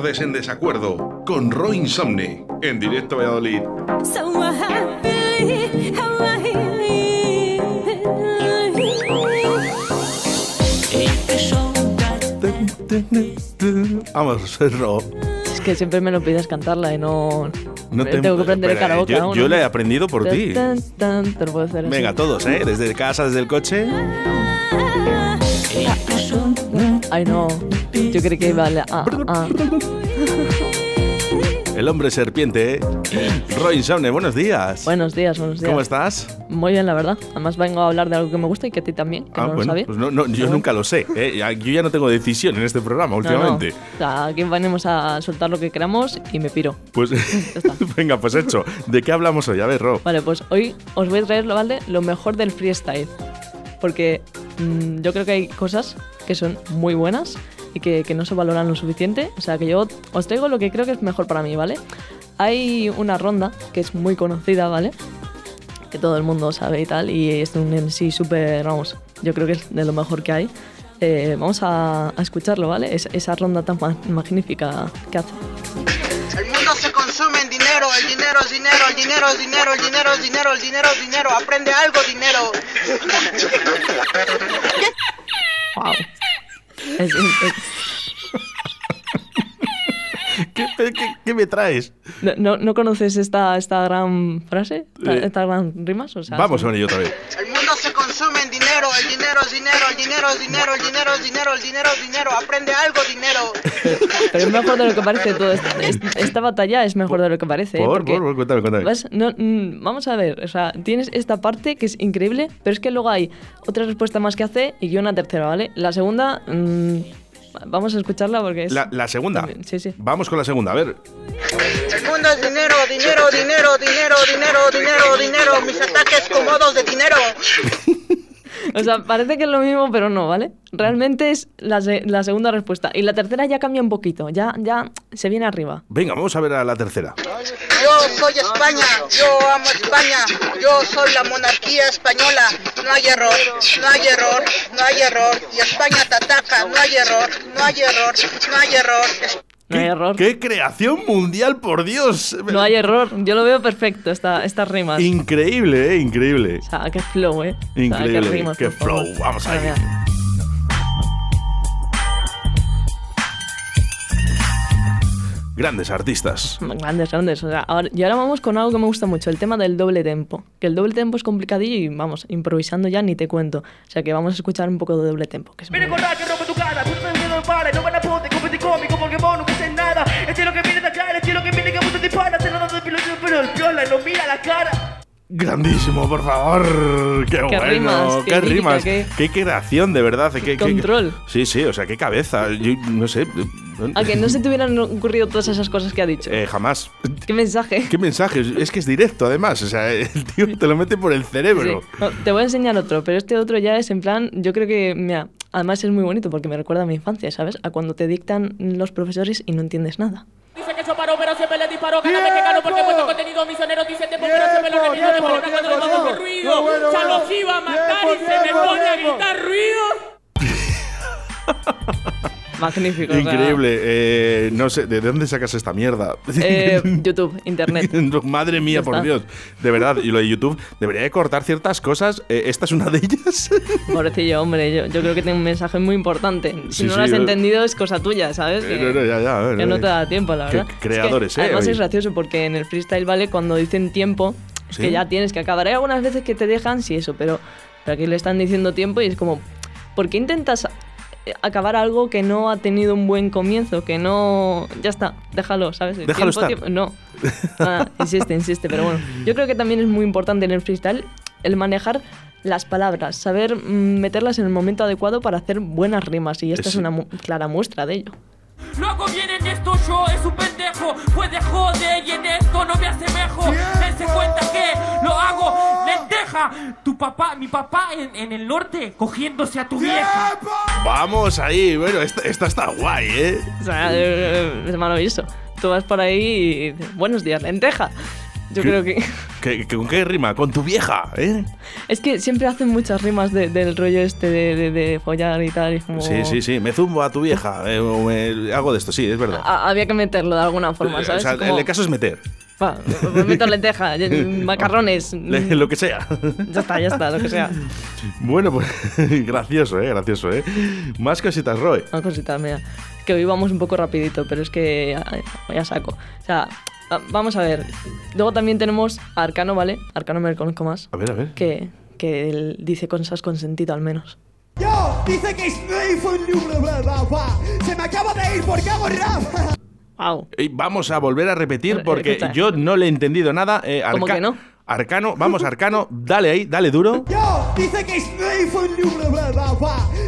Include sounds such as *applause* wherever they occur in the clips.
acordes en desacuerdo con Roy Insomne en directo a Valladolid. Vamos, Ro. Es que siempre me lo pides cantarla y no. no tengo que aprender el karaoke. Yo, yo la he aprendido por ti. Así. Venga, todos, ¿eh? Desde casa, desde el coche. Ay, no. Yo creí que la- ah, ah. El hombre serpiente, ¿eh? Roy Insomne, buenos días. Buenos días, buenos días. ¿Cómo estás? Muy bien, la verdad. Además, vengo a hablar de algo que me gusta y que a ti también, que Ah, no lo bueno, sabía. pues no, no, yo nunca lo sé. ¿eh? Yo ya no tengo decisión en este programa No, no. últimamente. O sea, aquí venimos a soltar lo que queramos y me piro. Pues *laughs* venga, pues hecho. ¿De qué hablamos hoy? A ver, Ro. Vale, pues hoy os voy a traer ¿vale? lo mejor del freestyle. Porque mm, yo creo que hay cosas que son muy buenas y que, que no se valoran lo suficiente. O sea, que yo os traigo lo que creo que es mejor para mí, ¿vale? Hay una ronda que es muy conocida, ¿vale? Que todo el mundo sabe y tal. Y es un MC súper, vamos, yo creo que es de lo mejor que hay. Eh, vamos a, a escucharlo, ¿vale? Es- esa ronda tan ma- magnífica que hace. Dinero, el dinero es dinero, el dinero es dinero, el dinero es dinero, el dinero es dinero, aprende algo dinero. ¡Wow! Es- es- ¿Qué, qué- qué me traes? ¿No, no, no conoces esta, esta gran frase? ¿Esta, Eh, esta gran rimas? O sea, Vamos con ello otra vez. El mundo se consume en dinero, el dinero es dinero, el dinero es dinero, el dinero es dinero, el dinero es dinero, aprende algo dinero. *laughs* Pero es mejor de lo que parece todo esto. Es- Esta batalla es mejor de lo que parece. ¿eh? Por, porque por, por, cuéntame, cuéntame. vas- no, mm, vamos a ver, o sea, tienes esta parte que es increíble, pero es que luego hay otra respuesta más que hace y yo una tercera, ¿vale? La segunda, mm, vamos a escucharla porque es... La, la segunda. Sí, sí. Vamos con la segunda, a ver. El mundo es dinero, dinero, dinero, dinero, dinero, dinero, dinero, mis ataques cómodos de dinero. *laughs* O sea, parece que es lo mismo, pero no, ¿vale? Realmente es la, se- la segunda respuesta. Y la tercera ya cambia un poquito, ya, ya se viene arriba. Venga, vamos a ver a la tercera. Yo soy España, yo amo España, yo soy la monarquía española. No hay error, no hay error, no hay error. Y España te ataca, no hay error, no hay error, no hay error. No hay ¿Qué- error. ¡Qué creación mundial, por Dios! No hay error. Yo lo veo perfecto, esta, estas rimas. Increíble, ¿eh? Increíble. O sea, qué flow, ¿eh? O sea, Increíble, rimas, qué por favor. flow. Vamos Madre Grandes artistas. Grandes, grandes. O sea, ahora, y ahora vamos con algo que me gusta mucho, el tema del doble tempo. Que el doble tempo es complicadillo y vamos, improvisando ya ni te cuento. O sea que vamos a escuchar un poco de doble tempo. Que es muy bueno. con que rompe tu cara, tú no para, no van a poder competir conmigo porque vos no haces nada. El cielo que viene de acá, el cielo que viene que mucho te dispara, se lo da de piloto, pero el piola no mira la cara. Grandísimo, por favor. Qué, bueno. rimas, qué qué rimas. qué- Qué creación, de verdad. Qué, qué- control. sí, sí, o sea, qué cabeza. Yo no sé. A que no se te hubieran ocurrido todas esas cosas que ha dicho. Eh, jamás. ¿Qué mensaje? ¿Qué mensaje? Es que es directo, además. O sea, el tío te lo mete por el cerebro. Sí. No, te voy a enseñar otro, pero este otro ya es en plan, yo creo que, mira, además es muy bonito porque me recuerda a mi infancia, ¿sabes? A cuando te dictan los profesores y no entiendes nada. Dice que yo paro, pero siempre le disparo cada vez que gano porque muestro contenido misionero. Dice tiempo, pero siempre lo retiro de por cuando le pongo ruido. Ya los iba a matar y se me pone a gritar ruido. *laughs* Magnífico. Increíble. Eh, no sé, ¿de dónde sacas esta mierda? eh, YouTube, Internet. *laughs* Madre mía, por. Dios. De verdad, y lo de YouTube, debería de cortar ciertas cosas. Eh, esta es una de ellas. *laughs* Pobrecillo, hombre, yo, yo creo que tiene un mensaje muy importante. Si Sí, no sí, lo has entendido es cosa tuya, ¿sabes? Eh, no, no, ya, ya, ver, que no te da tiempo, la verdad. Es que, creadores, eh, Además oye. es gracioso porque en el freestyle, ¿vale? Cuando dicen tiempo, es ¿Sí? que ya tienes que acabar. Hay algunas veces que te dejan, sí, eso, pero, pero aquí le están diciendo tiempo y es como, ¿por qué intentas acabar algo que no ha tenido un buen comienzo? Que no... Ya está, déjalo, ¿sabes? El Déjalo tiempo, estar. tiempo- no. Nada, *laughs* insiste, insiste, pero bueno. Yo creo que también es muy importante en el freestyle el manejar las palabras, saber mm, meterlas en el momento adecuado para hacer buenas rimas y esta es una mu- clara muestra de ello. Luego viene en esto yo, es un pendejo. Puede joder Tu papá, mi papá en, en el norte cogiéndose a tu vieja. Vamos ahí. Bueno, esta, esta está guay, ¿eh? O sea, eh, es maravilloso. Tú vas por ahí y dices, buenos días, lenteja. Yo ¿Qué? creo que. ¿Qué- qué- ¿Con qué rima? Con tu vieja, ¿eh? Es que siempre hacen muchas rimas de- del rollo este de, de- de follar y tal. Y como... Sí, sí, sí. Me zumbo a tu vieja. eh, o me- hago de esto, sí, es verdad. Ha- había que meterlo de alguna forma, Eh, ¿sabes? o sea, Como, el caso es meter. Va, meto lenteja, macarrones. Lo que sea. Ya está, ya está, lo que sea. Bueno, pues *laughs* gracioso, ¿eh? Gracioso, ¿eh? Más cositas, Roy. Una cosita, mira. Que hoy vamos un poco rapidito, pero es que ya, ya saco. O sea, va- vamos a ver. Luego también tenemos a Arcano, ¿vale? Arcano me lo conozco más. A ver, a ver. Que, que él dice cosas con sentido al menos. Yo, dice que fue un libro, bla, bla, bla. Se me acaba de ir porque hago rap. *laughs* Vamos a volver a repetir *laughs* porque yo no le he entendido nada. Eh, ¿Cómo que no? Arcano, vamos, Arcano, dale ahí, dale duro. *laughs* Yo, dice que fue.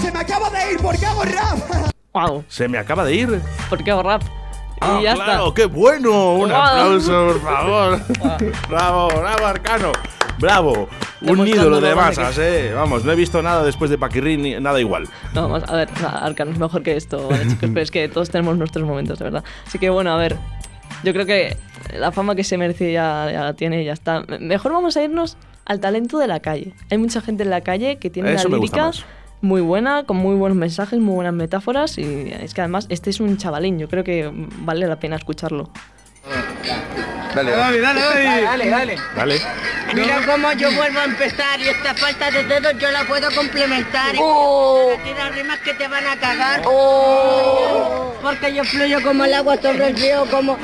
Se me acaba de ir porque hago rap. ¡Wow! Se me acaba de ir. ¿Por qué hago rap? Ah, y ya claro, está. qué bueno. Un aplauso, por *laughs* favor. bravo, bravo, Arcano. Bravo. Un ídolo de masas, eh. Vamos, no he visto nada después de Paquirrin, ni nada igual. No, vamos, a ver, Arcano es mejor que esto, ¿vale, *laughs* chicos? Pero es que todos tenemos nuestros momentos, de verdad. Así que bueno, a ver. Yo creo que la fama que se merece ya, ya la tiene y ya está. Me- Mejor vamos a irnos al talento de la calle. Hay mucha gente en la calle que tiene Eso una lírica muy buena, con muy buenos mensajes, muy buenas metáforas. Y es que además este es un chavalín. Yo creo que vale la pena escucharlo. Dale, Dale, dale, dale, dale. dale. Mira cómo yo vuelvo a empezar y esta falta de dedos yo la puedo complementar. Oh. Tirar rimas que te van a cagar. Porque yo fluyo como el agua sobre el río, como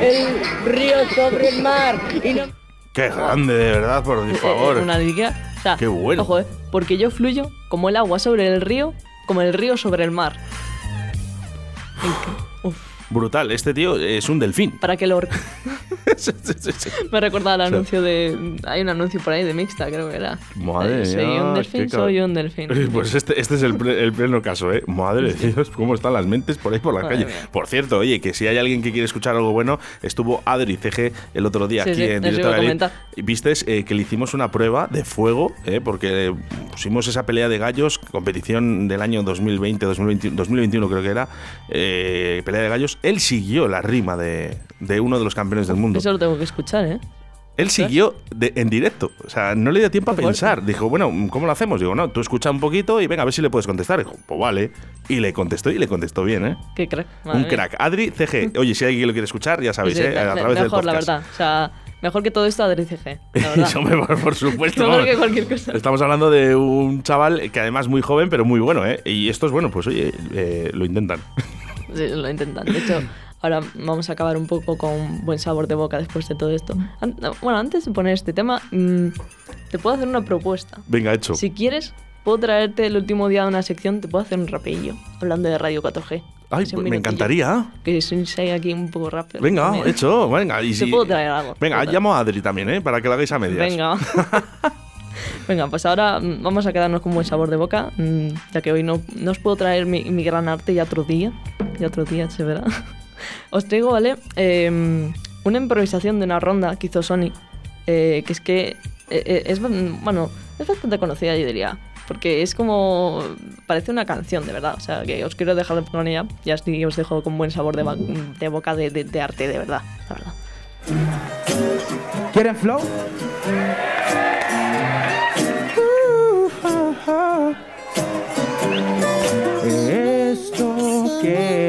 el río sobre el mar. Y no... Qué grande, de verdad, por Eh, eh, favor. Una lírica. O sea, Qué bueno. Ojo, eh, porque yo fluyo como el agua sobre el río, como el río sobre el mar. Brutal, este tío es un delfín. para que lo Sí, sí, sí, sí. Me recuerda al anuncio de. Hay un anuncio por ahí de Mixta, creo que era. Madre Soy mía, un delfín, soy un delfín. Pues este, este es el, el pleno caso, ¿eh? Madre de Dios, cómo están las mentes por ahí por la Madre calle. mía. Por cierto, oye, que si hay alguien que quiere escuchar algo bueno, estuvo Adri CG el otro día aquí en Directo a vistes eh, que le hicimos una prueba de fuego, ¿eh? Porque pusimos esa pelea de gallos, competición del año 2020, 2021, 2021 creo que era, eh, pelea de gallos. Él siguió la rima de, de uno de los campeones del mundo. Eso lo tengo que escuchar, ¿eh? Él siguió de- en directo. O sea, no le dio tiempo a pensar. Dijo, bueno, ¿cómo lo hacemos? Digo, no, tú escucha un poquito y venga, a ver si le puedes contestar. Dijo, pues vale. Y le contestó y le contestó bien, ¿eh? Qué crack. madre un mía. crack. Adri CG. *laughs* Oye, si alguien lo quiere escuchar, ya sabéis, Sí, ¿eh? A me- través del mejor, la verdad. O sea, mejor que todo esto Adri CG, la *laughs* verdad. Hombre, por, por supuesto. Mejor vamos. que cualquier cosa. Estamos hablando de un chaval que además muy joven, pero muy bueno, ¿eh? Y estos, bueno, pues oye, eh, lo intentan. *laughs* Sí, lo intentan. De hecho, *clears throat* ahora vamos a acabar un poco con buen sabor de boca después de todo esto. An- Bueno, antes de poner este tema, mm, te puedo hacer una propuesta. Venga, hecho. Si quieres, puedo traerte el último día de una sección, te puedo hacer un rapillo, hablando de Radio 4G. Ay, pues me encantaría. Que soy aquí un poco rápido. Venga, también. hecho, venga. Y Te si- puedo traer algo. Venga, traer. llamo a Adri también, ¿eh? Para que lo hagáis a medias. Venga. *laughs* Venga, pues ahora mm, vamos a quedarnos con buen sabor de boca, mm, ya que hoy no, no os puedo traer mi, mi gran arte ya otro día. Ya otro día se verá. Os traigo, ¿vale? Eh, una improvisación de una ronda que hizo Sony, eh, que es que eh, eh, es, bueno, es bastante conocida, yo diría. Porque es como. Parece una canción, de verdad. O sea, que os quiero dejar con ella y así os dejo con buen sabor de, boca de, arte, de verdad. Verdad. ¿Quieren flow?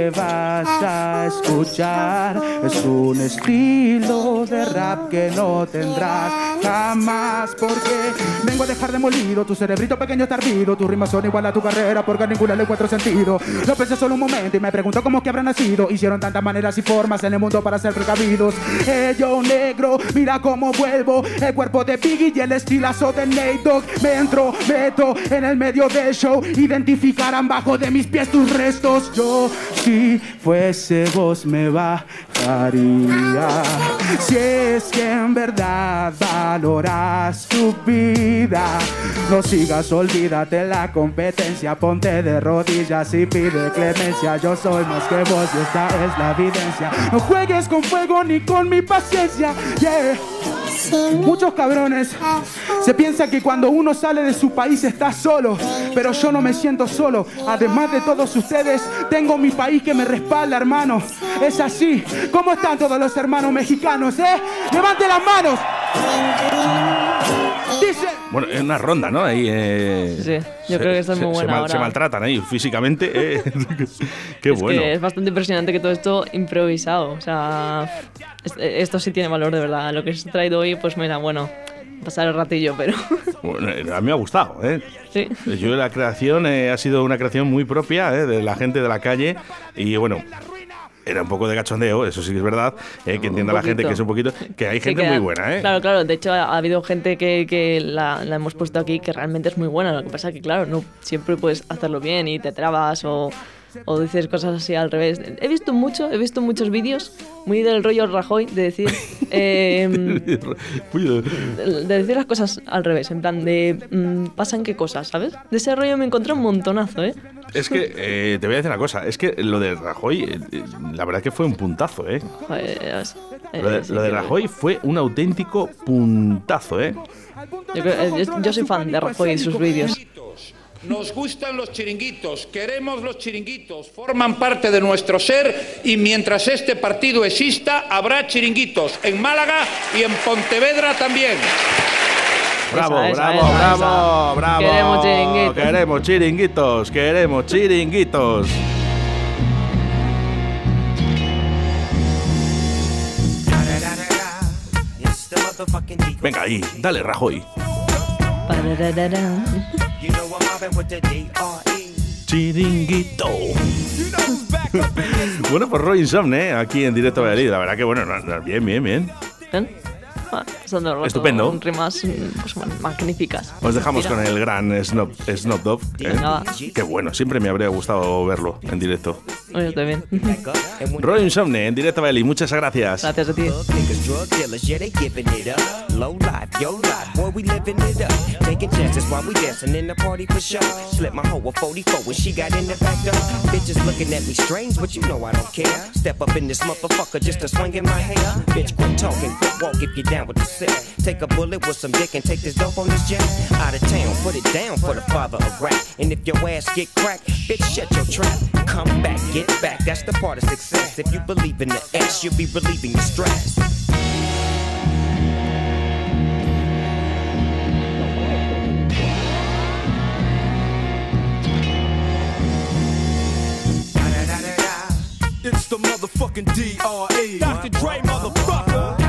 Vas a escuchar. Es un estilo de rap que no tendrás jamás porque vengo a dejar demolido tu cerebrito pequeño está tus rimas son igual a tu carrera porque a ninguna le encuentro sentido. Lo pensé solo un momento y me pregunto cómo que habrá nacido. Hicieron tantas maneras y formas en el mundo para ser precavidos. Eh, yo negro mira cómo vuelvo. El cuerpo de Biggie y el estilazo de Nate Dogg. Me entro meto en el medio del show. Identificarán bajo de mis pies tus restos. Yo si fuese vos me bajaría. Si es que en verdad valoras tu vida no sigas olvídate la competencia ponte de rodillas y pide clemencia. Yo soy más que vos y esta es la evidencia. No juegues con fuego ni con mi paciencia yeah Muchos cabrones se piensan que cuando uno sale de su país está solo, pero yo no me siento solo. Además de todos ustedes, tengo mi país que me respalda, hermano. Es así. ¿Cómo están todos los hermanos mexicanos, eh? Levanten las manos. Bueno, es una ronda, ¿no? Ahí, eh, Sí, yo creo que esta es muy se- se buena ahora. Se maltratan ahí físicamente. eh. *laughs* *laughs* Qué es bueno. que es bastante impresionante que todo esto improvisado. O sea, es- esto sí tiene valor de verdad. Lo que os he traído hoy, pues mira, bueno, pasar el ratillo, pero *laughs* Bueno, eh, a mí me ha gustado, ¿eh? sí. Yo la creación eh, ha sido una creación muy propia eh, de la gente de la calle y bueno. Era un poco de cachondeo, eso sí que es verdad, eh, que entienda la gente que es un poquito. Que hay gente que- muy buena, ¿eh? Claro, claro. De hecho, ha, ha habido gente que, que la, la hemos puesto aquí que realmente es muy buena. Lo que pasa que, claro, no siempre puedes hacerlo bien y te trabas o, o dices cosas así al revés. He visto mucho, he visto muchos vídeos muy del rollo Rajoy de decir. *laughs* em, de decir las cosas al revés, en plan de mm, pasan qué cosas, ¿sabes? De ese rollo me encontré un montonazo, ¿eh? Es que eh, te voy a decir una cosa, es que lo de Rajoy, eh, eh, la verdad que fue un puntazo, ¿eh? Joder, es- Lo de, lo Rajoy fue un auténtico puntazo, ¿eh? Yo, creo- yo- yo soy fan de Rajoy y sus vídeos. Nos gustan los chiringuitos, queremos los chiringuitos, forman parte de nuestro ser y mientras este partido exista habrá chiringuitos en Málaga y en Pontevedra también. Bravo, Esa, esa, bravo, esa, bravo, bravo. Queremos chiringuitos. Queremos chiringuitos, queremos chiringuitos. Venga ahí, dale Rajoy. Chiringuito. *laughs* bueno, pues Roy Insomne, ¿eh? aquí en directo Valladolid. La verdad que bueno, no, no, bien, bien, bien. ¿Ven? *laughs* Pasando Estupendo. con rimas pues, bueno, magníficas. Os dejamos Mira. con el gran Snob, Snob Dogg. ¿eh? Qué bueno, siempre me habría gustado verlo en directo. Estoy bien. Roy Insomne, en directo Valladolid. Muchas gracias. Gracias a ti. Niggas, drug dealers, yeah, they giving it up. Low life, yo life, boy, we living it up. Taking chances while we dancing in the party for sure. Slip my hoe a 44 when she got in the back door. Bitches looking at me strange, but you know I don't care. Step up in this motherfucker just to swing in my hair. Bitch, quit talking, quit walk if you down with the set. Take a bullet with some dick and take this dope on this jet. Out of town, put it down for the father of rap. And if your ass get cracked, bitch, shut your trap. Come back, get back, that's the part of success. If you believe in the S, you'll be relieving your stress. It's the motherfucking DRE. Dr. Dre, motherfucker.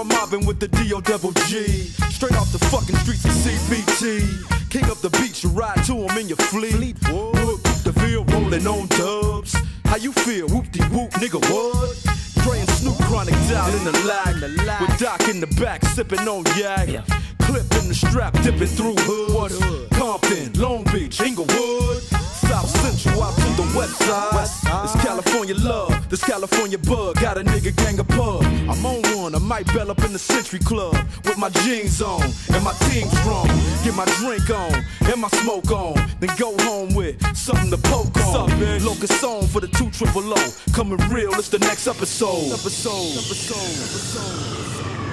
I'm mobbing with the DO double G. Straight off the fucking streets of CBT. King up the beach, you ride to him in your fleet. The field rolling on dubs. How you feel? Whoop de whoop, nigga, what? Dre and Snoop Chronic down in the lag. With Doc in the back, sipping on yak. Clip in the strap, dipping through hoods. Compton, Long Beach, Inglewood. South Central out to the west side. It's California love, this California bug. Got a nigga gang of pub. I'm on one, I might bell up in the Century Club with my jeans on and my team strong. Get my drink on and my smoke on, then go home with something to poke on. Locust song for the two triple O. Coming real, it's the next episode. Episode. Episode. Episode.